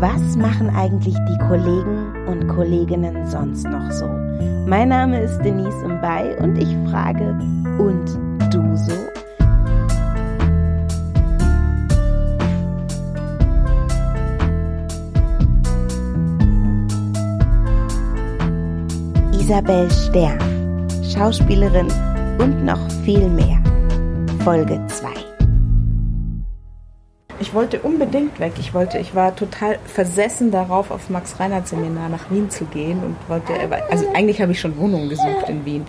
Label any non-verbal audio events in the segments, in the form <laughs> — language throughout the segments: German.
Was machen eigentlich die Kollegen und Kolleginnen sonst noch so? Mein Name ist Denise Mbay und ich frage, und du so? Isabel Stern, Schauspielerin und noch viel mehr. Folge 2. Ich wollte unbedingt weg. Ich wollte, ich war total versessen darauf, auf Max Reinhardt Seminar nach Wien zu gehen und wollte, also eigentlich habe ich schon Wohnungen gesucht in Wien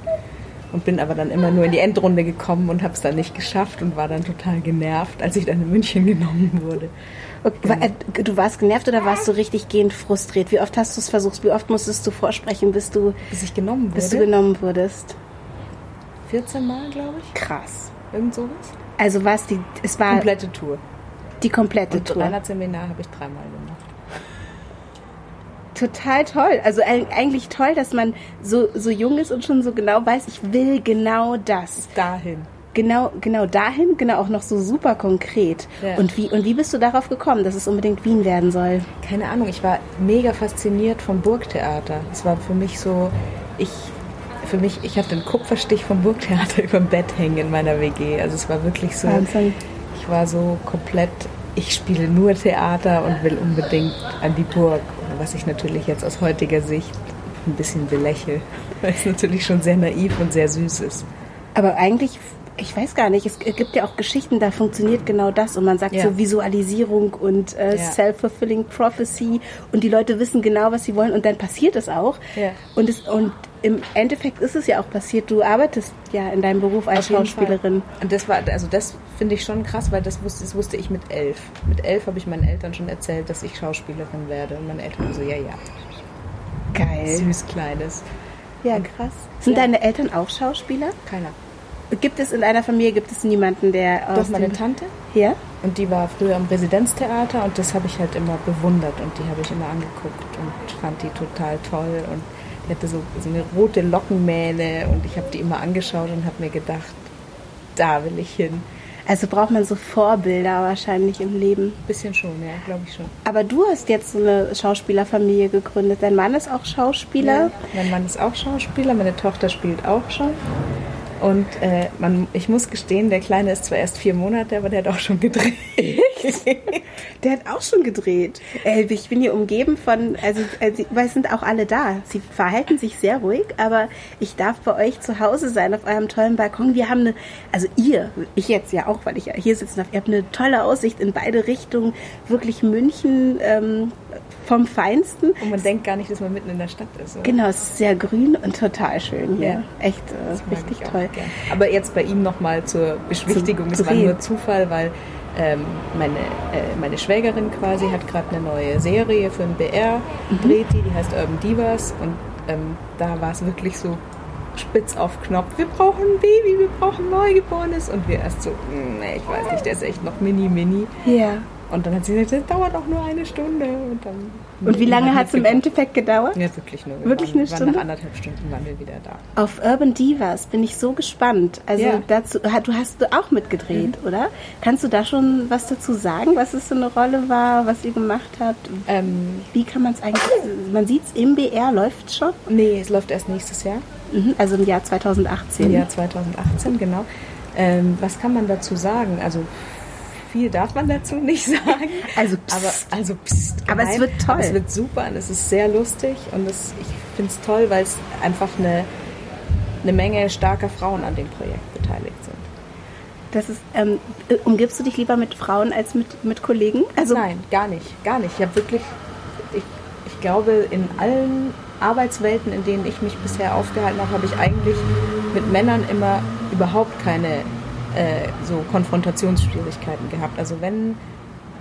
und bin aber dann immer nur in die Endrunde gekommen und habe es dann nicht geschafft und war dann total genervt, als ich dann in München <laughs> genommen wurde. Okay. Äh, du warst genervt oder warst du richtig gehend frustriert? Wie oft hast du es versucht? Wie oft musstest du vorsprechen, bis du, bis ich genommen wurde? Bis du genommen wurdest? 14 Mal, glaube ich. Krass. Irgend sowas. Also war es die, es war komplette Tour. Die komplette Und Tour. Und Seminar habe ich dreimal gemacht. Total toll. Also eigentlich toll, dass man so, so jung ist und schon so genau weiß, ich will genau das. Dahin genau, genau dahin, genau auch noch so super konkret. Ja. Und, wie, und wie bist du darauf gekommen, dass es unbedingt Wien werden soll? Keine Ahnung, ich war mega fasziniert vom Burgtheater. Es war für mich so, ich, für mich, ich hatte einen Kupferstich vom Burgtheater <laughs> über dem Bett hängen in meiner WG. Also es war wirklich so, Wahnsinn. Ich war so komplett, ich spiele nur Theater und will unbedingt an die Burg. Was ich natürlich jetzt aus heutiger Sicht ein bisschen belächle, <laughs> weil es natürlich schon sehr naiv und sehr süß ist. Aber eigentlich ich weiß gar nicht, es gibt ja auch Geschichten, da funktioniert genau das und man sagt ja. so Visualisierung und äh, ja. Self-fulfilling Prophecy und die Leute wissen genau, was sie wollen und dann passiert es auch. Ja. Und, es, und im Endeffekt ist es ja auch passiert, du arbeitest ja in deinem Beruf als Schauspielerin. Und das war, also das finde ich schon krass, weil das wusste, das wusste ich mit elf. Mit elf habe ich meinen Eltern schon erzählt, dass ich Schauspielerin werde und meine Eltern so, ja, ja. Geil. Süß, kleines. Ja, krass. Sind deine Eltern auch Schauspieler? Keiner. Gibt es in einer Familie gibt es niemanden, der Doch meine Tante. Ja. Und die war früher am Residenztheater und das habe ich halt immer bewundert und die habe ich immer angeguckt und fand die total toll und die hatte so, so eine rote Lockenmähne und ich habe die immer angeschaut und habe mir gedacht, da will ich hin. Also braucht man so Vorbilder wahrscheinlich im Leben. Bisschen schon, ja, glaube ich schon. Aber du hast jetzt so eine Schauspielerfamilie gegründet. Dein Mann ist auch Schauspieler? Ja, mein Mann ist auch Schauspieler, meine Tochter spielt auch schon. Und äh, man, ich muss gestehen, der Kleine ist zwar erst vier Monate, aber der hat auch schon gedreht. <laughs> der hat auch schon gedreht. Äh, ich bin hier umgeben von, also, also, weil es sind auch alle da. Sie verhalten sich sehr ruhig, aber ich darf bei euch zu Hause sein, auf eurem tollen Balkon. Wir haben eine, also ihr, ich jetzt ja auch, weil ich hier sitzen darf, ihr habt eine tolle Aussicht in beide Richtungen. Wirklich München, ähm, vom Feinsten. Und man denkt gar nicht, dass man mitten in der Stadt ist. Oder? Genau, es ist sehr grün und total schön hier. Ja. Echt äh, richtig toll. Aber jetzt bei ihm nochmal zur Beschwichtigung. Es war nur Zufall, weil ähm, meine, äh, meine Schwägerin quasi hat gerade eine neue Serie für den BR mhm. dreht die, die heißt Urban Divas und ähm, da war es wirklich so spitz auf Knopf, wir brauchen ein Baby, wir brauchen ein Neugeborenes und wir erst so, hm, nee, ich weiß nicht, der ist echt noch mini mini. Ja. Und dann hat sie gesagt, das dauert auch nur eine Stunde. Und, dann und wie lange hat es im Endeffekt gedauert? Ja, wirklich nur. Wir wirklich waren, eine Stunde? nach anderthalb Stunden waren wir wieder da. Auf Urban Divas bin ich so gespannt. Also ja. dazu, du hast du auch mitgedreht, mhm. oder? Kannst du da schon was dazu sagen, was es für eine Rolle war, was ihr gemacht habt? Ähm, wie kann man es eigentlich, man sieht es im BR, läuft es schon? Nee, es läuft erst nächstes Jahr. Mhm, also im Jahr 2018. Im Jahr 2018, genau. Ähm, was kann man dazu sagen? Also viel darf man dazu nicht sagen. Also pst. Aber, also pst, aber es wird toll. Aber es wird super und es ist sehr lustig und es, ich finde es toll, weil es einfach eine, eine Menge starker Frauen an dem Projekt beteiligt sind. Das ist, ähm, umgibst du dich lieber mit Frauen als mit, mit Kollegen? Also Nein, gar nicht, gar nicht. Ich habe wirklich, ich, ich glaube, in allen Arbeitswelten, in denen ich mich bisher aufgehalten habe, habe ich eigentlich mit Männern immer überhaupt keine äh, so Konfrontationsschwierigkeiten gehabt. Also wenn,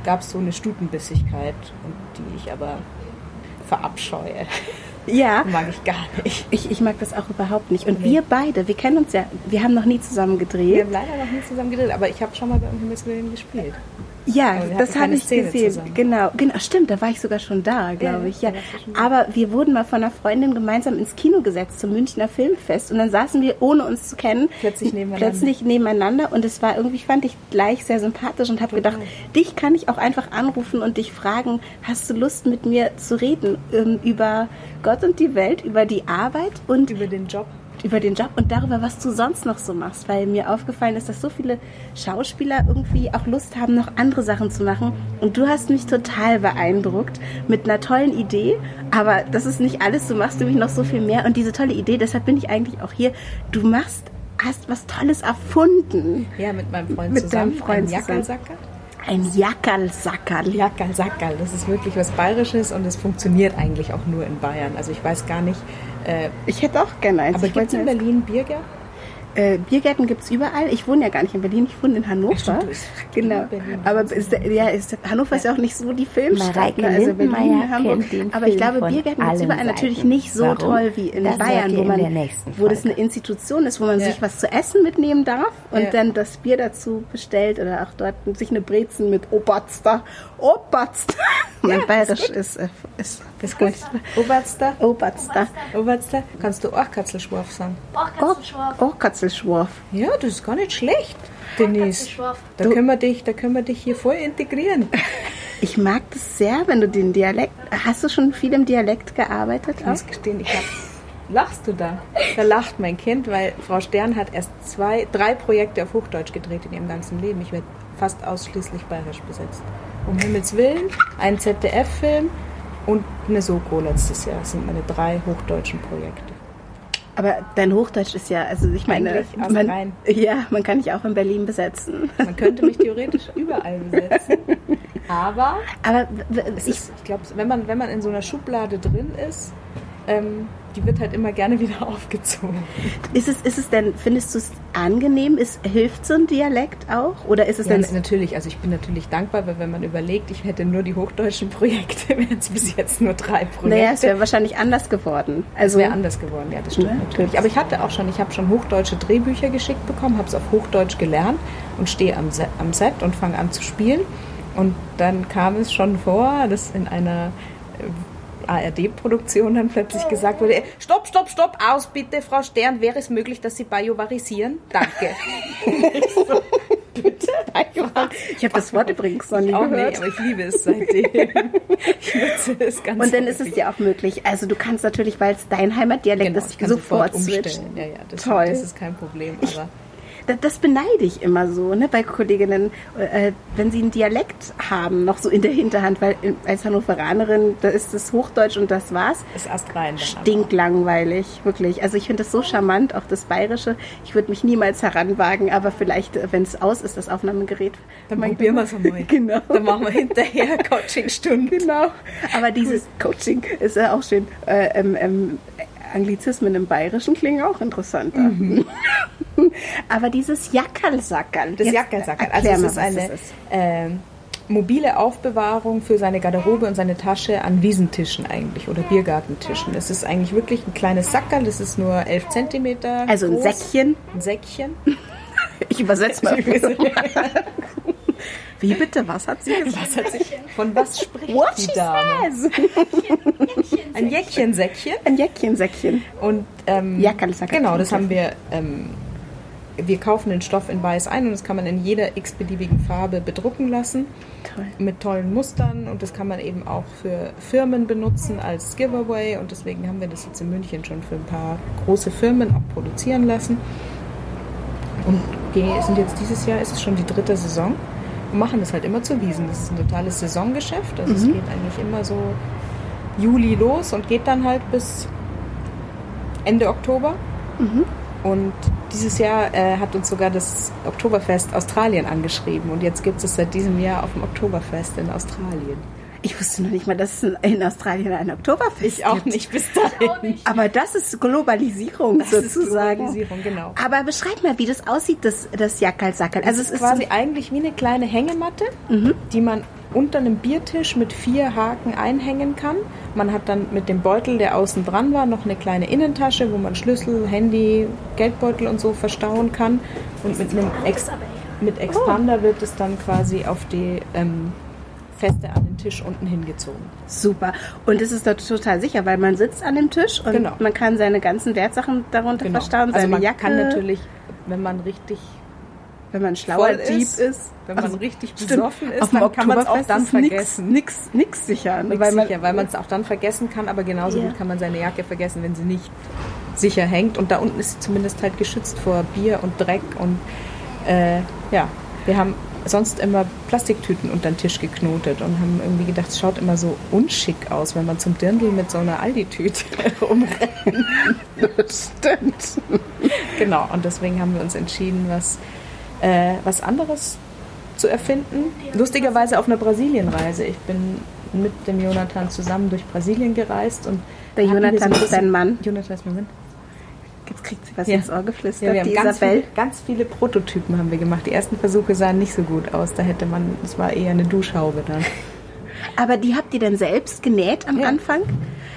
gab es so eine Stutenbissigkeit, die ich aber verabscheue. <laughs> Ja. <laughs> Mag ich gar nicht. Ich, ich mag das auch überhaupt nicht. Und nee. wir beide, wir kennen uns ja, wir haben noch nie zusammen gedreht. Wir haben leider noch nie zusammen gedreht, aber ich habe schon mal bei Himmels Willen gespielt. Ja, das habe ich Szene gesehen. Zusammen. Genau, genau, stimmt, da war ich sogar schon da, glaube ja, ich. Ja. Aber wir wurden mal von einer Freundin gemeinsam ins Kino gesetzt zum Münchner Filmfest und dann saßen wir, ohne uns zu kennen, plötzlich nebeneinander. Plötzlich nebeneinander und es war irgendwie, fand ich gleich sehr sympathisch und habe gedacht, dich kann ich auch einfach anrufen und dich fragen, hast du Lust mit mir zu reden ähm, über Gott und die Welt, über die Arbeit und über den Job über den Job und darüber, was du sonst noch so machst, weil mir aufgefallen ist, dass so viele Schauspieler irgendwie auch Lust haben, noch andere Sachen zu machen. Und du hast mich total beeindruckt mit einer tollen Idee, aber das ist nicht alles, du machst nämlich noch so viel mehr. Und diese tolle Idee, deshalb bin ich eigentlich auch hier, du machst, hast was Tolles erfunden. Ja, mit meinem Freund mit zusammen. Mit deinem Freund zusammen. Ein Jackerlsackerl. Jackerlsackerl, das ist wirklich was Bayerisches und es funktioniert eigentlich auch nur in Bayern. Also ich weiß gar nicht, äh, ich hätte auch gerne eins. Aber gibt es in Berlin Biergärten? Äh, Biergärten gibt es überall. Ich wohne ja gar nicht in Berlin, ich wohne in Hannover. Stimmt, genau. Berlin. Aber ist, ja, ist, Hannover ist ja auch nicht so die Filmstadt. Ne? Also Berlin, Hamburg. Aber ich glaube, Biergärten gibt es überall. Natürlich nicht so Warum? toll wie in das Bayern, wo, man, wo das eine Institution ist, wo man ja. sich was zu essen mitnehmen darf und ja. dann das Bier dazu bestellt oder auch dort sich eine Brezen mit Oberster. Oberster. <laughs> mein Bayerisch ist, äh, ist, ist gut. Oberster. Oberster. Oberster. Kannst du auch Katzelschwarf sagen? Auch Katzelschwarf. Katzelschwarf. Ja, das ist gar nicht schlecht, Denise. Da können, wir dich, da können wir dich hier voll integrieren. <laughs> Ich mag das sehr, wenn du den Dialekt. Hast du schon viel im Dialekt gearbeitet? Ich muss gestehen, ich habe. Lachst du da? Da lacht mein Kind, weil Frau Stern hat erst zwei, drei Projekte auf Hochdeutsch gedreht in ihrem ganzen Leben. Ich werde fast ausschließlich bayerisch besetzt. Um Himmels Willen, ein ZDF-Film und eine Soko letztes Jahr. Das sind meine drei hochdeutschen Projekte. Aber dein Hochdeutsch ist ja, also ich meine, man, ja, man kann dich auch in Berlin besetzen. Man könnte mich theoretisch überall besetzen. <laughs> Aber, aber ich, ich glaube, wenn man, wenn man in so einer Schublade drin ist, ähm, die wird halt immer gerne <laughs> wieder aufgezogen. Ist es, ist es denn, findest du es angenehm? Ist, hilft so ein Dialekt auch? Oder ist es ja, denn natürlich, also ich bin natürlich dankbar, weil wenn man überlegt, ich hätte nur die hochdeutschen Projekte, <laughs> wären es bis jetzt nur drei Projekte. Naja, es wäre wahrscheinlich anders geworden. Also es wäre anders geworden, ja, das stimmt ja, ne? natürlich. Aber ich hatte auch schon, ich habe schon hochdeutsche Drehbücher geschickt bekommen, habe es auf Hochdeutsch gelernt und stehe am, am Set und fange an zu spielen. Und dann kam es schon vor, dass in einer ARD-Produktion dann plötzlich gesagt wurde, stopp, stopp, stopp, aus bitte, Frau Stern, wäre es möglich, dass Sie bajuvarisieren? Danke. so, <laughs> bitte? Ich habe das Wort übrigens noch nie auch gehört. Nee, aber ich liebe es seitdem. <laughs> ich nutze es ganz Und dann ist es ja auch möglich. Also du kannst natürlich, weil es dein Heimatdialekt genau, ist, sofort, sofort umstellen. Ja, ja, das, Toll. das ist kein Problem. Aber das beneide ich immer so ne, bei Kolleginnen, äh, wenn sie einen Dialekt haben, noch so in der Hinterhand, weil als Hannoveranerin, da ist das Hochdeutsch und das war's. Ist astrein. Stinklangweilig, wirklich. Also ich finde das so charmant, auch das Bayerische. Ich würde mich niemals heranwagen, aber vielleicht, äh, wenn es aus ist, das Aufnahmegerät. Dann probieren wir es mal. Genau. Dann machen wir hinterher <laughs> Coachingstunden. Genau. Aber dieses Coaching ist ja auch schön. Äh, ähm, ähm, Anglizismen im Bayerischen klingen auch interessanter. Mhm. Aber dieses Jackerlsackerl. Das Jackerlsackerl. Also es ist eine äh, mobile Aufbewahrung für seine Garderobe und seine Tasche an Wiesentischen eigentlich oder Biergartentischen. Es ist eigentlich wirklich ein kleines Sackerl, das ist nur 11 cm Also ein groß. Säckchen. Ein Säckchen. <laughs> Ich übersetze mal. <laughs> Wie bitte? Was hat sie gesagt? Was hat sie, von was spricht What die Dame? Ein Jäckchensäckchen. Ein Jäckchensäckchen. Und ähm, genau, das haben wir. Ähm, wir kaufen den Stoff in weiß ein und das kann man in jeder x-beliebigen Farbe bedrucken lassen. Toll. Mit tollen Mustern und das kann man eben auch für Firmen benutzen als Giveaway und deswegen haben wir das jetzt in München schon für ein paar große Firmen auch produzieren lassen. Und sind jetzt dieses Jahr ist es schon die dritte Saison machen das halt immer zu Wiesen. Das ist ein totales Saisongeschäft. Also mhm. es geht eigentlich immer so Juli los und geht dann halt bis Ende Oktober. Mhm. Und dieses Jahr äh, hat uns sogar das Oktoberfest Australien angeschrieben. Und jetzt gibt es seit diesem Jahr auf dem Oktoberfest in Australien. Ich wusste noch nicht mal, dass es in Australien ein Oktoberfest ich auch gibt. nicht bis dahin. Nicht. Aber das ist Globalisierung das sozusagen. Ist Globalisierung, genau. Aber beschreib mal, wie das aussieht, das, das Jackerl-Sackerl. Also es ist quasi eigentlich wie eine kleine Hängematte, mhm. die man unter einem Biertisch mit vier Haken einhängen kann. Man hat dann mit dem Beutel, der außen dran war, noch eine kleine Innentasche, wo man Schlüssel, Handy, Geldbeutel und so verstauen kann. Und mit einem extra mit Expander oh. wird es dann quasi auf die ähm, Feste an den Tisch unten hingezogen. Super. Und es ist doch total sicher, weil man sitzt an dem Tisch und genau. man kann seine ganzen Wertsachen darunter genau. verstauen, also seine also man Jacke. kann natürlich, wenn man richtig wenn man ein schlauer Dieb ist, ist, wenn man also, richtig besoffen ist, dann kann man es auch dann vergessen. Nix, nix sicher. Nix weil man sicher, weil man es auch dann vergessen kann, aber genauso yeah. gut kann man seine Jacke vergessen, wenn sie nicht sicher hängt. Und da unten ist sie zumindest halt geschützt vor Bier und Dreck und äh, ja, wir haben sonst immer Plastiktüten unter den Tisch geknotet und haben irgendwie gedacht, es schaut immer so unschick aus, wenn man zum Dirndl mit so einer Aldi-Tüte <laughs> rumrennt. Stimmt. Genau, und deswegen haben wir uns entschieden, was, äh, was anderes zu erfinden. Lustigerweise auf einer Brasilienreise. Ich bin mit dem Jonathan zusammen durch Brasilien gereist und der Jonathan ist dein Mann. Jonathan ist mein Mann. Jetzt kriegt sie was ja. ins Ohr geflüstert. Ja, haben ganz viele, ganz viele, Prototypen haben wir gemacht. Die ersten Versuche sahen nicht so gut aus. Da hätte man, das war eher eine Duschhaube dann. <laughs> Aber die habt ihr dann selbst genäht am ja. Anfang?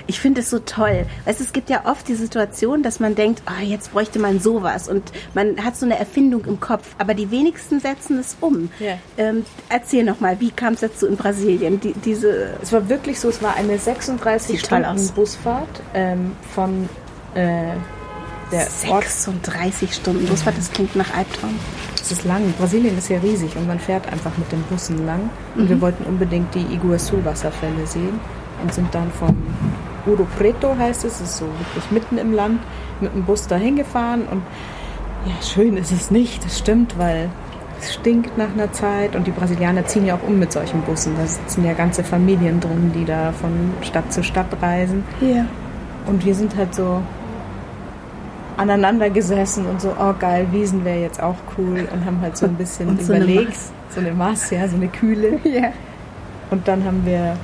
Ich finde es so toll. Weißt, es gibt ja oft die Situation, dass man denkt, oh, jetzt bräuchte man sowas und man hat so eine Erfindung im Kopf, aber die wenigsten setzen es um. Ja. Ähm, erzähl noch mal, wie kam es dazu in Brasilien? Die, diese es war wirklich so, es war eine 36 Stunden Busfahrt ähm, von äh, der 36 Ort. Stunden Busfahrt, das klingt nach Albtraum. Es ist lang. Brasilien ist ja riesig und man fährt einfach mit den Bussen lang. Und mhm. wir wollten unbedingt die Iguazu-Wasserfälle sehen und sind dann von Uro Preto heißt es, ist so wirklich mitten im Land, mit dem Bus dahin gefahren und ja, schön ist es nicht, das stimmt, weil es stinkt nach einer Zeit und die Brasilianer ziehen ja auch um mit solchen Bussen. Da sitzen ja ganze Familien drin, die da von Stadt zu Stadt reisen. Ja. Und wir sind halt so aneinander gesessen und so, oh geil, Wiesen wäre jetzt auch cool und haben halt so ein bisschen und überlegt. So eine Maß, ja, so eine Kühle. <laughs> Ja. Und dann haben wir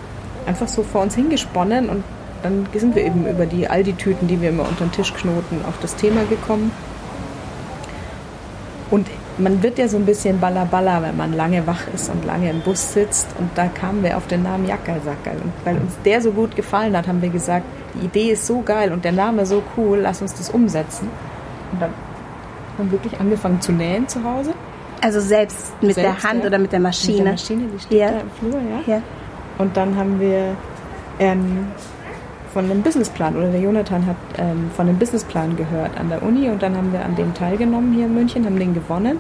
einfach so vor uns hingesponnen und dann sind wir eben über die Aldi-Tüten, die wir immer unter den Tisch knoten, auf das Thema gekommen. Und man wird ja so ein bisschen balla wenn man lange wach ist und lange im Bus sitzt. Und da kamen wir auf den Namen Jackersackerl. Und weil uns der so gut gefallen hat, haben wir gesagt, die Idee ist so geil und der Name so cool, lass uns das umsetzen. Und dann haben wir wirklich angefangen zu nähen zu Hause. Also selbst mit selbst, der Hand ja. oder mit der Maschine? Mit der Maschine, die steht ja. da im Flur, ja. ja. Und dann haben wir ähm, von einem Businessplan oder der Jonathan hat ähm, von einem Businessplan gehört an der Uni und dann haben wir an dem teilgenommen hier in München, haben den gewonnen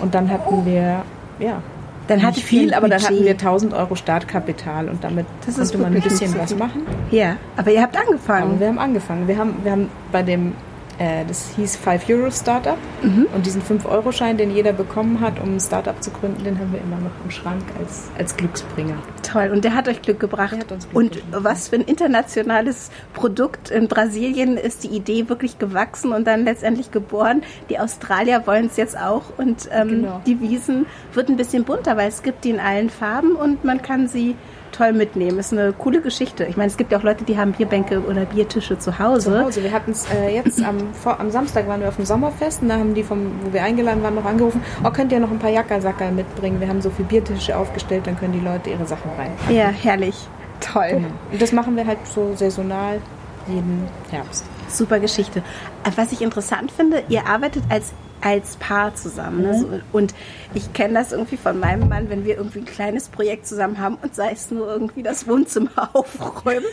und dann hatten wir, ja, dann nicht viel, aber dann hatten wir 1000 Euro Startkapital und damit das konnte man ein bisschen was machen. Ja, aber ihr habt angefangen. Aber wir haben angefangen. Wir haben, wir haben bei dem das hieß 5 Euro Startup. Mhm. Und diesen 5-Euro-Schein, den jeder bekommen hat, um ein Startup zu gründen, den haben wir immer noch im Schrank als, als Glücksbringer. Toll, und der hat euch Glück gebracht. Glück und gebracht. was für ein internationales Produkt. In Brasilien ist die Idee wirklich gewachsen und dann letztendlich geboren. Die Australier wollen es jetzt auch und ähm, genau. die Wiesen wird ein bisschen bunter, weil es gibt die in allen Farben und man kann sie toll mitnehmen. Ist eine coole Geschichte. Ich meine, es gibt ja auch Leute, die haben Bierbänke oder Biertische zu Hause. Zu Hause. Wir hatten es äh, jetzt am, <laughs> vor, am Samstag waren wir auf dem Sommerfest und da haben die, vom, wo wir eingeladen waren, noch angerufen, oh, könnt ihr noch ein paar Jackersacker mitbringen? Wir haben so viele Biertische aufgestellt, dann können die Leute ihre Sachen rein. Ja, herrlich. Toll. Genau. Und das machen wir halt so saisonal jeden Herbst. Super Geschichte. Äh, was ich interessant finde, ihr arbeitet als als Paar zusammen. Ne? Mhm. Und ich kenne das irgendwie von meinem Mann, wenn wir irgendwie ein kleines Projekt zusammen haben und sei es nur irgendwie das Wohnzimmer <laughs> aufräumen,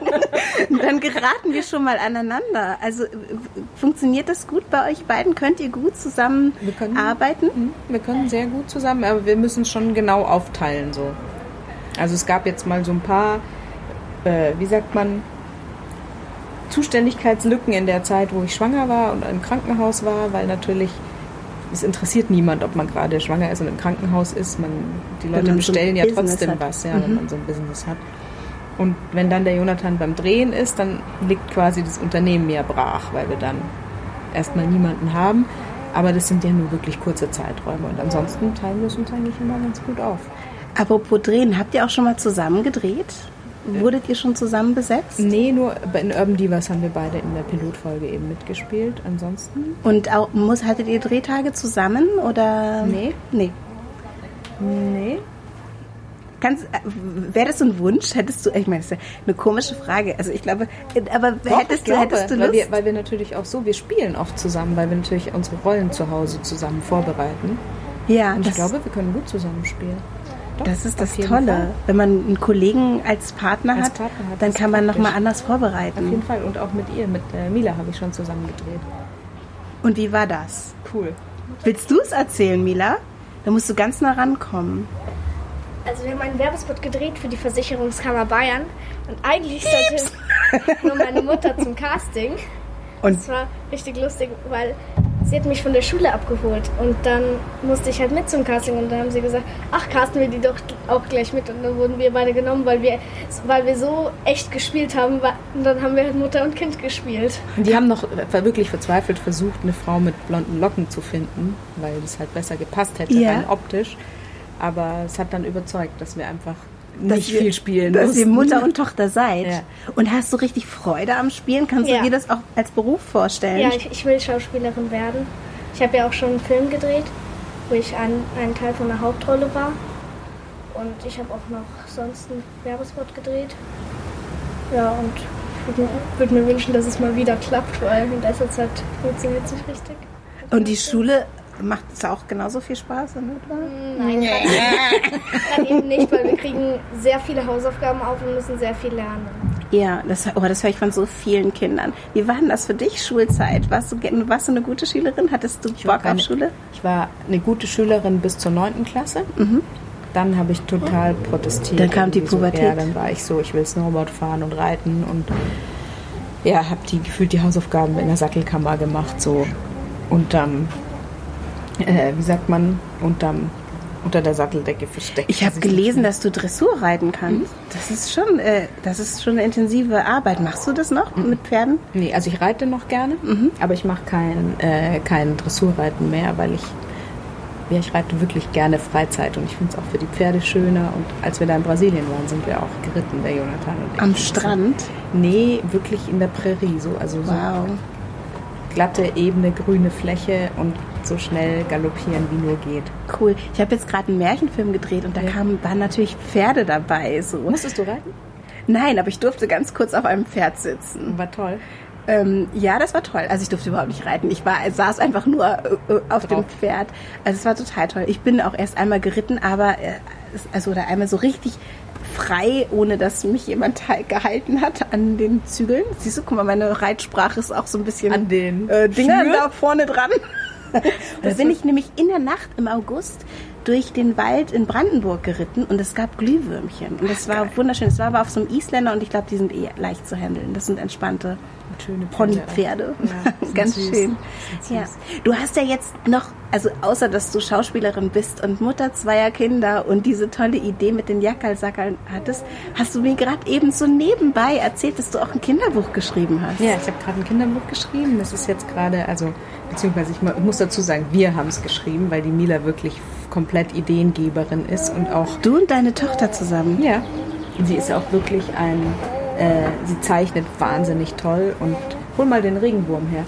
<laughs> dann geraten wir schon mal aneinander. Also funktioniert das gut bei euch beiden? Könnt ihr gut zusammen wir können, arbeiten? Mhm. Wir können sehr gut zusammen, aber wir müssen schon genau aufteilen so. Also es gab jetzt mal so ein paar, äh, wie sagt man, Zuständigkeitslücken in der Zeit, wo ich schwanger war und im Krankenhaus war, weil natürlich es interessiert niemand, ob man gerade schwanger ist und im Krankenhaus ist. Man, die Leute bestellen so ja trotzdem was, ja, mhm. wenn man so ein Business hat. Und wenn dann der Jonathan beim Drehen ist, dann liegt quasi das Unternehmen mehr brach, weil wir dann erstmal niemanden haben. Aber das sind ja nur wirklich kurze Zeiträume. Und ansonsten teilen wir es uns eigentlich immer ganz gut auf. Apropos Drehen, habt ihr auch schon mal zusammen gedreht? Wurdet ihr schon zusammen besetzt? Nee, nur in Urban Divas haben wir beide in der Pilotfolge eben mitgespielt. Ansonsten. Und auch, muss, hattet ihr Drehtage zusammen oder? Nee. Nee. Nee. Wäre das so ein Wunsch? Hättest du, ich meine, das ist ja eine komische Frage. Also ich glaube, aber Doch, hättest, glaube, du, hättest du Lust? Weil wir, weil wir natürlich auch so, wir spielen oft zusammen, weil wir natürlich unsere Rollen zu Hause zusammen vorbereiten. Ja, und ich glaube, wir können gut zusammenspielen. Doch, das ist das Tolle. Fall. Wenn man einen Kollegen als Partner, als hat, Partner hat, dann kann man nochmal anders vorbereiten. Auf jeden Fall. Und auch mit ihr, mit äh, Mila habe ich schon zusammen gedreht. Und wie war das? Cool. Willst du es erzählen, Mila? Da musst du ganz nah rankommen. Also wir haben einen Werbespot gedreht für die Versicherungskammer Bayern und eigentlich sollte nur meine Mutter zum Casting. Und das war richtig lustig, weil sie hat mich von der Schule abgeholt und dann musste ich halt mit zum Casting und dann haben sie gesagt, ach, casten wir die doch auch gleich mit und dann wurden wir beide genommen, weil wir, weil wir so echt gespielt haben und dann haben wir halt Mutter und Kind gespielt. Und die haben noch wirklich verzweifelt versucht, eine Frau mit blonden Locken zu finden, weil es halt besser gepasst hätte, ja. rein optisch. Aber es hat dann überzeugt, dass wir einfach nicht viel spielen Dass mussten. ihr Mutter und Tochter seid. Ja. Und hast du richtig Freude am Spielen? Kannst ja. du dir das auch als Beruf vorstellen? Ja, ich, ich will Schauspielerin werden. Ich habe ja auch schon einen Film gedreht, wo ich ein, ein Teil von der Hauptrolle war. Und ich habe auch noch sonst einen Werbespot gedreht. Ja, und ich würde würd mir wünschen, dass es mal wieder klappt, weil in letzter Zeit funktioniert es nicht richtig. Und die Schule Macht es auch genauso viel Spaß in etwa? Nein, dann eben nicht, weil wir kriegen sehr viele Hausaufgaben auf und müssen sehr viel lernen. Ja, das, oh, das höre ich von so vielen Kindern. Wie war denn das für dich, Schulzeit? Warst du, warst du eine gute Schülerin? Hattest du ich Bock keine, auf Schule? Ich war eine gute Schülerin bis zur 9. Klasse. Mhm. Dann habe ich total protestiert. Dann kam die Pubertät. So, ja, dann war ich so, ich will Snowboard fahren und reiten und ja, habe die gefühlt die Hausaufgaben in der Sattelkammer gemacht so und ähm, äh, wie sagt man, unterm, unter der Satteldecke versteckt. Ich habe gelesen, dass du Dressur reiten kannst. Mhm. Das ist schon, äh, das ist schon eine intensive Arbeit. Machst du das noch mhm. mit Pferden? Nee, also ich reite noch gerne, mhm. aber ich mache kein, äh, kein Dressurreiten mehr, weil ich ja, ich reite wirklich gerne Freizeit und ich finde es auch für die Pferde schöner. Und als wir da in Brasilien waren, sind wir auch geritten, der Jonathan und ich. Am Strand? Nee, wirklich in der Prärie, so also wow. so glatte, ebene, grüne Fläche und so schnell galoppieren, wie nur geht. Cool. Ich habe jetzt gerade einen Märchenfilm gedreht und da ja. kamen, waren natürlich Pferde dabei. So. Musstest du reiten? Nein, aber ich durfte ganz kurz auf einem Pferd sitzen. War toll. Ähm, ja, das war toll. Also ich durfte überhaupt nicht reiten. Ich war, saß einfach nur äh, auf Drauf. dem Pferd. Also es war total toll. Ich bin auch erst einmal geritten, aber äh, also oder einmal so richtig frei, ohne dass mich jemand <laughs> gehalten hat an den Zügeln. Siehst du, guck mal, meine Reitsprache ist auch so ein bisschen an den äh, Dingern da vorne dran. <laughs> da bin ich nämlich in der Nacht im August durch den Wald in Brandenburg geritten und es gab Glühwürmchen. Und das war wunderschön. Es war aber auf so einem Isländer und ich glaube, die sind eh leicht zu handeln. Das sind entspannte schöne Ponypferde. Ja, <laughs> Ganz süß. schön. Ja. Du hast ja jetzt noch, also außer dass du Schauspielerin bist und Mutter zweier Kinder und diese tolle Idee mit den Jackerlsackerl hattest, hast du mir gerade eben so nebenbei erzählt, dass du auch ein Kinderbuch geschrieben hast. Ja, ich habe gerade ein Kinderbuch geschrieben. Das ist jetzt gerade, also beziehungsweise ich muss dazu sagen, wir haben es geschrieben, weil die Mila wirklich komplett Ideengeberin ist und auch. Du und deine Tochter zusammen? Ja. Sie ist auch wirklich ein äh, sie zeichnet wahnsinnig toll und hol mal den Regenwurm her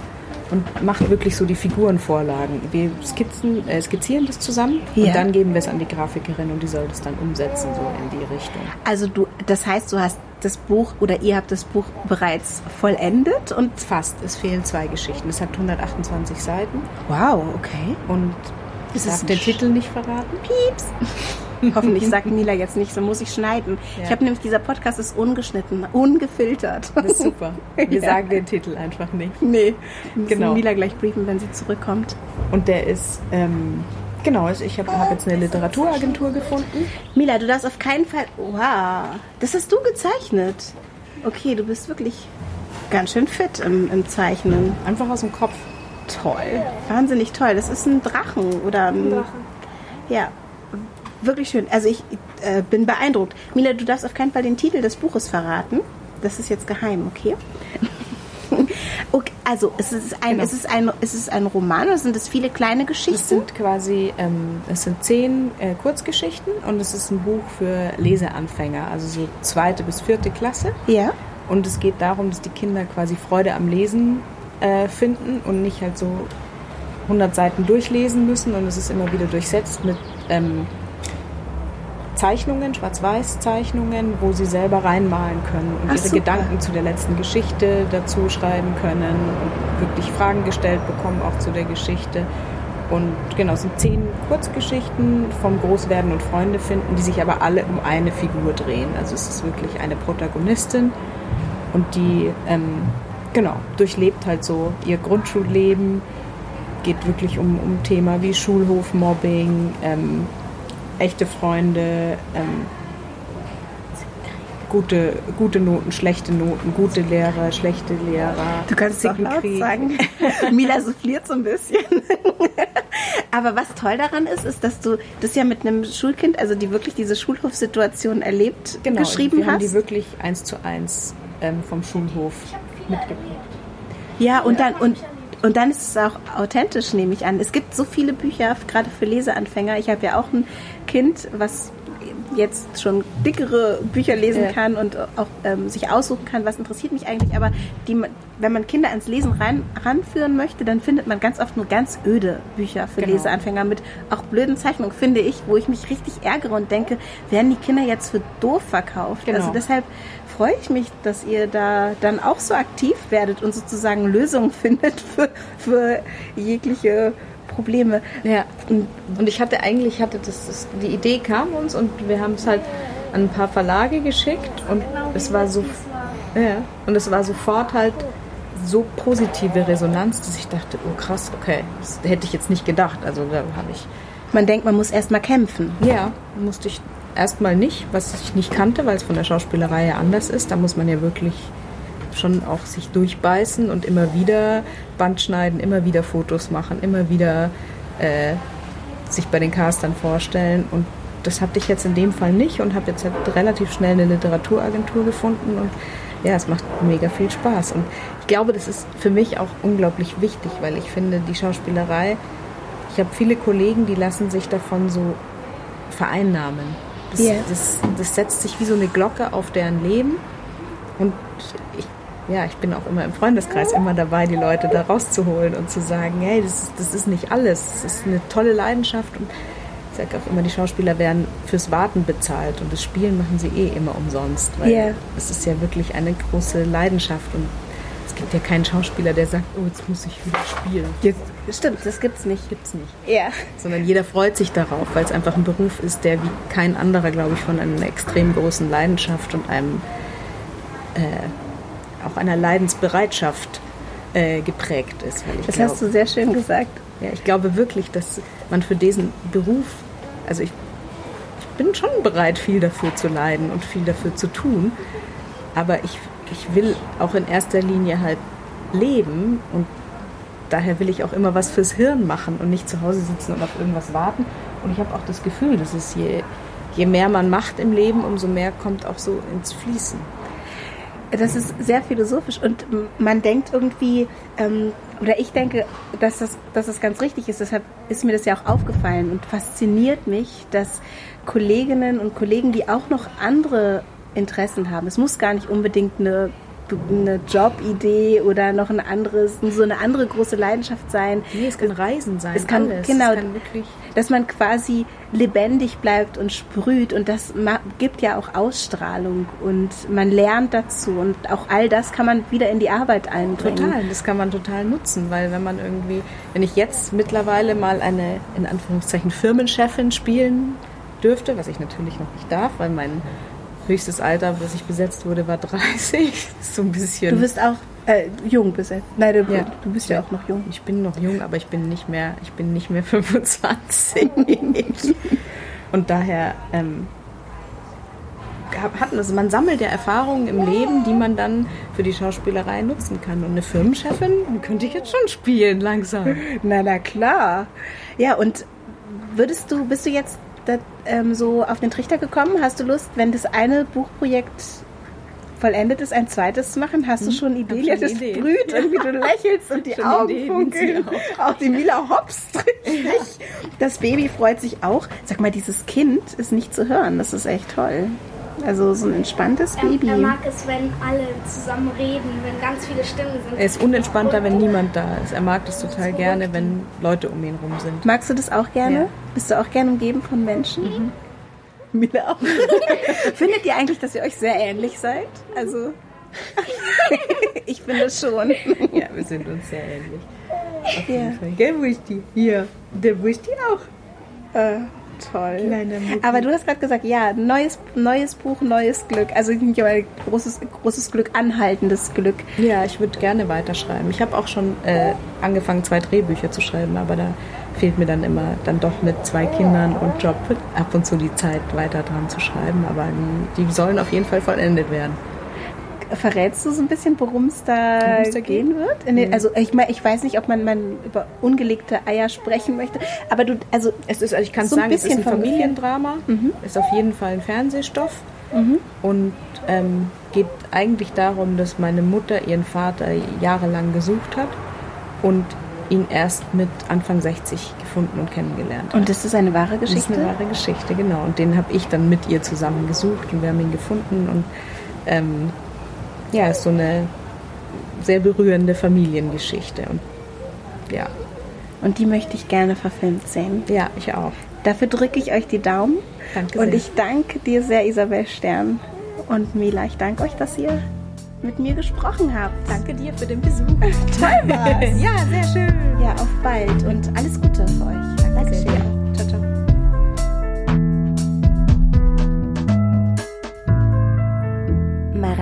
und macht wirklich so die Figurenvorlagen. Wir skizzen, äh, skizzieren das zusammen ja. und dann geben wir es an die Grafikerin und die soll das dann umsetzen, so in die Richtung. Also du, das heißt, du hast das Buch oder ihr habt das Buch bereits vollendet und fast. Es fehlen zwei Geschichten. Es hat 128 Seiten. Wow, okay. Und ist es den Titel nicht verraten? Pieps. <laughs> Hoffentlich sagt Mila jetzt nicht, so muss ich schneiden. Ja. Ich habe nämlich, dieser Podcast ist ungeschnitten, ungefiltert. Das ist super. <laughs> Wir ja. sagen den Titel einfach nicht. Nee, wir genau. Mila gleich briefen, wenn sie zurückkommt. Und der ist, ähm, genau, also ich habe hab jetzt eine Literaturagentur gefunden. Mila, du darfst auf keinen Fall, wow, das hast du gezeichnet. Okay, du bist wirklich ganz schön fit im, im Zeichnen. Einfach aus dem Kopf. Toll, wahnsinnig toll. Das ist ein Drachen oder ein, ein Drachen. Ja, wirklich schön. Also ich äh, bin beeindruckt. Mila, du darfst auf keinen Fall den Titel des Buches verraten. Das ist jetzt geheim, okay? <laughs> okay also es ist ein, genau. es ist ein, es ist ein Roman oder sind es viele kleine Geschichten? Es sind quasi, ähm, es sind zehn äh, Kurzgeschichten und es ist ein Buch für Leseanfänger, also so zweite bis vierte Klasse. Ja. Und es geht darum, dass die Kinder quasi Freude am Lesen äh, finden und nicht halt so 100 Seiten durchlesen müssen und es ist immer wieder durchsetzt mit ähm, Zeichnungen, Schwarz-Weiß-Zeichnungen, wo sie selber reinmalen können und Ach, ihre super. Gedanken zu der letzten Geschichte dazu schreiben können und wirklich Fragen gestellt bekommen, auch zu der Geschichte. Und genau, es sind zehn Kurzgeschichten vom Großwerden und Freunde finden, die sich aber alle um eine Figur drehen. Also es ist wirklich eine Protagonistin und die ähm, genau durchlebt halt so ihr Grundschulleben, geht wirklich um, um Thema wie Schulhof, Mobbing, ähm, echte Freunde, ähm, gute, gute Noten, schlechte Noten, gute Lehrer, schlechte Lehrer. Du kannst es laut sagen. <laughs> Mila souffliert so ein bisschen. <laughs> Aber was toll daran ist, ist, dass du das ja mit einem Schulkind, also die wirklich diese Schulhofsituation erlebt, genau, geschrieben wir hast. Haben die wirklich eins zu eins ähm, vom Schulhof mitgeprägt. Ja, und dann und und dann ist es auch authentisch, nehme ich an. Es gibt so viele Bücher, gerade für Leseanfänger. Ich habe ja auch ein Kind, was jetzt schon dickere Bücher lesen ja. kann und auch ähm, sich aussuchen kann, was interessiert mich eigentlich. Aber die, wenn man Kinder ans Lesen rein, ranführen möchte, dann findet man ganz oft nur ganz öde Bücher für genau. Leseanfänger mit auch blöden Zeichnungen, finde ich, wo ich mich richtig ärgere und denke, werden die Kinder jetzt für doof verkauft? Genau. Also deshalb freue ich mich, dass ihr da dann auch so aktiv werdet und sozusagen Lösungen <laughs> findet für, für jegliche Probleme. Ja, und ich hatte eigentlich, hatte das, das, die Idee kam uns und wir haben es halt an ein paar Verlage geschickt und es war so, ja, und es war sofort halt so positive Resonanz, dass ich dachte, oh krass, okay, das hätte ich jetzt nicht gedacht. Also da habe ich. Man denkt, man muss erstmal kämpfen. Ja, musste ich erstmal nicht, was ich nicht kannte, weil es von der Schauspielerei ja anders ist. Da muss man ja wirklich schon auch sich durchbeißen und immer wieder Band schneiden, immer wieder Fotos machen, immer wieder äh, sich bei den Castern vorstellen. Und das hatte ich jetzt in dem Fall nicht und habe jetzt halt relativ schnell eine Literaturagentur gefunden und ja, es macht mega viel Spaß. Und ich glaube, das ist für mich auch unglaublich wichtig, weil ich finde, die Schauspielerei, ich habe viele Kollegen, die lassen sich davon so vereinnahmen. Das, yeah. das, das setzt sich wie so eine Glocke auf deren Leben. Und ich ja, ich bin auch immer im Freundeskreis immer dabei, die Leute da rauszuholen und zu sagen, hey, das, das ist nicht alles. Das ist eine tolle Leidenschaft und ich sage auch immer, die Schauspieler werden fürs Warten bezahlt und das Spielen machen sie eh immer umsonst, weil yeah. es ist ja wirklich eine große Leidenschaft und es gibt ja keinen Schauspieler, der sagt, oh, jetzt muss ich wieder spielen. Jetzt, stimmt, das gibt's nicht. Gibt's nicht. Ja. Sondern jeder freut sich darauf, weil es einfach ein Beruf ist, der wie kein anderer, glaube ich, von einer extrem großen Leidenschaft und einem äh, auch einer Leidensbereitschaft äh, geprägt ist. das glaub, hast du sehr schön gesagt. Ja, ich glaube wirklich, dass man für diesen Beruf, also ich, ich bin schon bereit, viel dafür zu leiden und viel dafür zu tun, aber ich, ich will auch in erster Linie halt leben und daher will ich auch immer was fürs Hirn machen und nicht zu Hause sitzen und auf irgendwas warten. Und ich habe auch das Gefühl, dass es je, je mehr man macht im Leben, umso mehr kommt auch so ins Fließen. Das ist sehr philosophisch und man denkt irgendwie, ähm, oder ich denke, dass das, dass das ganz richtig ist. Deshalb ist mir das ja auch aufgefallen und fasziniert mich, dass Kolleginnen und Kollegen, die auch noch andere Interessen haben, es muss gar nicht unbedingt eine eine Jobidee oder noch ein anderes, so eine andere große Leidenschaft sein. Nee, es kann Reisen sein. Es kann, alles. genau, es kann wirklich dass man quasi lebendig bleibt und sprüht und das gibt ja auch Ausstrahlung und man lernt dazu und auch all das kann man wieder in die Arbeit einbringen. Total, das kann man total nutzen, weil wenn man irgendwie, wenn ich jetzt mittlerweile mal eine, in Anführungszeichen, Firmenchefin spielen dürfte, was ich natürlich noch nicht darf, weil mein höchstes Alter, das ich besetzt wurde, war 30. <laughs> so ein bisschen. Du bist auch äh, jung besetzt. Nein, du, ja. du bist ja. ja. auch noch jung. Ich bin noch jung, aber ich bin nicht mehr, ich bin nicht mehr <laughs> 25. Und daher ähm, hatten, also man sammelt ja Erfahrungen im Leben, die man dann für die Schauspielerei nutzen kann. Und eine Firmenchefin könnte ich jetzt schon spielen, langsam. Na, na klar. Ja, und würdest du, bist du jetzt da, ähm, so auf den Trichter gekommen? Hast du Lust, wenn das eine Buchprojekt vollendet ist, ein zweites zu machen? Hast du hm? schon Ideen? Ja, das Ideen. sprüht ja. wie du lächelst und die Augen Ideen funkeln. Auch. auch die Mila Hops Das Baby freut sich auch. Sag mal, dieses Kind ist nicht zu hören. Das ist echt toll. Also so ein entspanntes Baby. Er mag es, wenn alle zusammen reden, wenn ganz viele Stimmen sind. Er ist unentspannter, wenn niemand da ist. Er mag das total gerne, wenn Leute um ihn rum sind. Magst du das auch gerne? Ja. Bist du auch gerne umgeben von Menschen? Mhm. Mila auch. <laughs> Findet ihr eigentlich, dass ihr euch sehr ähnlich seid? Also, <laughs> ich finde es schon. <laughs> Ja, wir sind uns sehr ähnlich. Auf jeden Fall. Gell, Wursti? Hier. Der Wursti auch. Äh, toll. Aber du hast gerade gesagt, ja, neues, neues Buch, neues Glück. Also großes, großes Glück, anhaltendes Glück. Ja, ich würde gerne weiterschreiben. Ich habe auch schon äh, angefangen, zwei Drehbücher zu schreiben, aber da fehlt mir dann immer dann doch mit zwei Kindern und Job ab und zu die Zeit, weiter dran zu schreiben. Aber die sollen auf jeden Fall vollendet werden verrätst du so ein bisschen, worum es da, gehen wird? Den, also ich meine, ich weiß nicht, ob man, man über ungelegte Eier sprechen möchte, aber du, also es ist, also ich kann so sagen, es ist ein Familiendrama, mhm. ist auf jeden Fall ein Fernsehstoff mhm. und ähm, geht eigentlich darum, dass meine Mutter ihren Vater jahrelang gesucht hat und ihn erst mit Anfang 60 gefunden und kennengelernt hat. Und das ist eine wahre Geschichte? Das ist eine wahre Geschichte, genau. Und den habe ich dann mit ihr zusammen gesucht und wir haben ihn gefunden und ähm, ja, ist so eine sehr berührende Familiengeschichte. Und ja. Und die möchte ich gerne verfilmt sehen. Ja, ich auch. Dafür drücke ich euch die Daumen. Danke sehr. Und ich danke dir sehr, Isabel Stern. Und Mila, ich danke euch, dass ihr mit mir gesprochen habt. Danke dir für den Besuch. <laughs> Toll war's. ja, sehr schön. Ja, auf bald und alles Gute für euch. Dankeschön.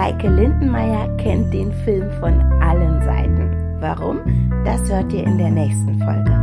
Mareike Lindenmeier kennt den Film von allen Seiten. Warum? Das hört ihr in der nächsten Folge.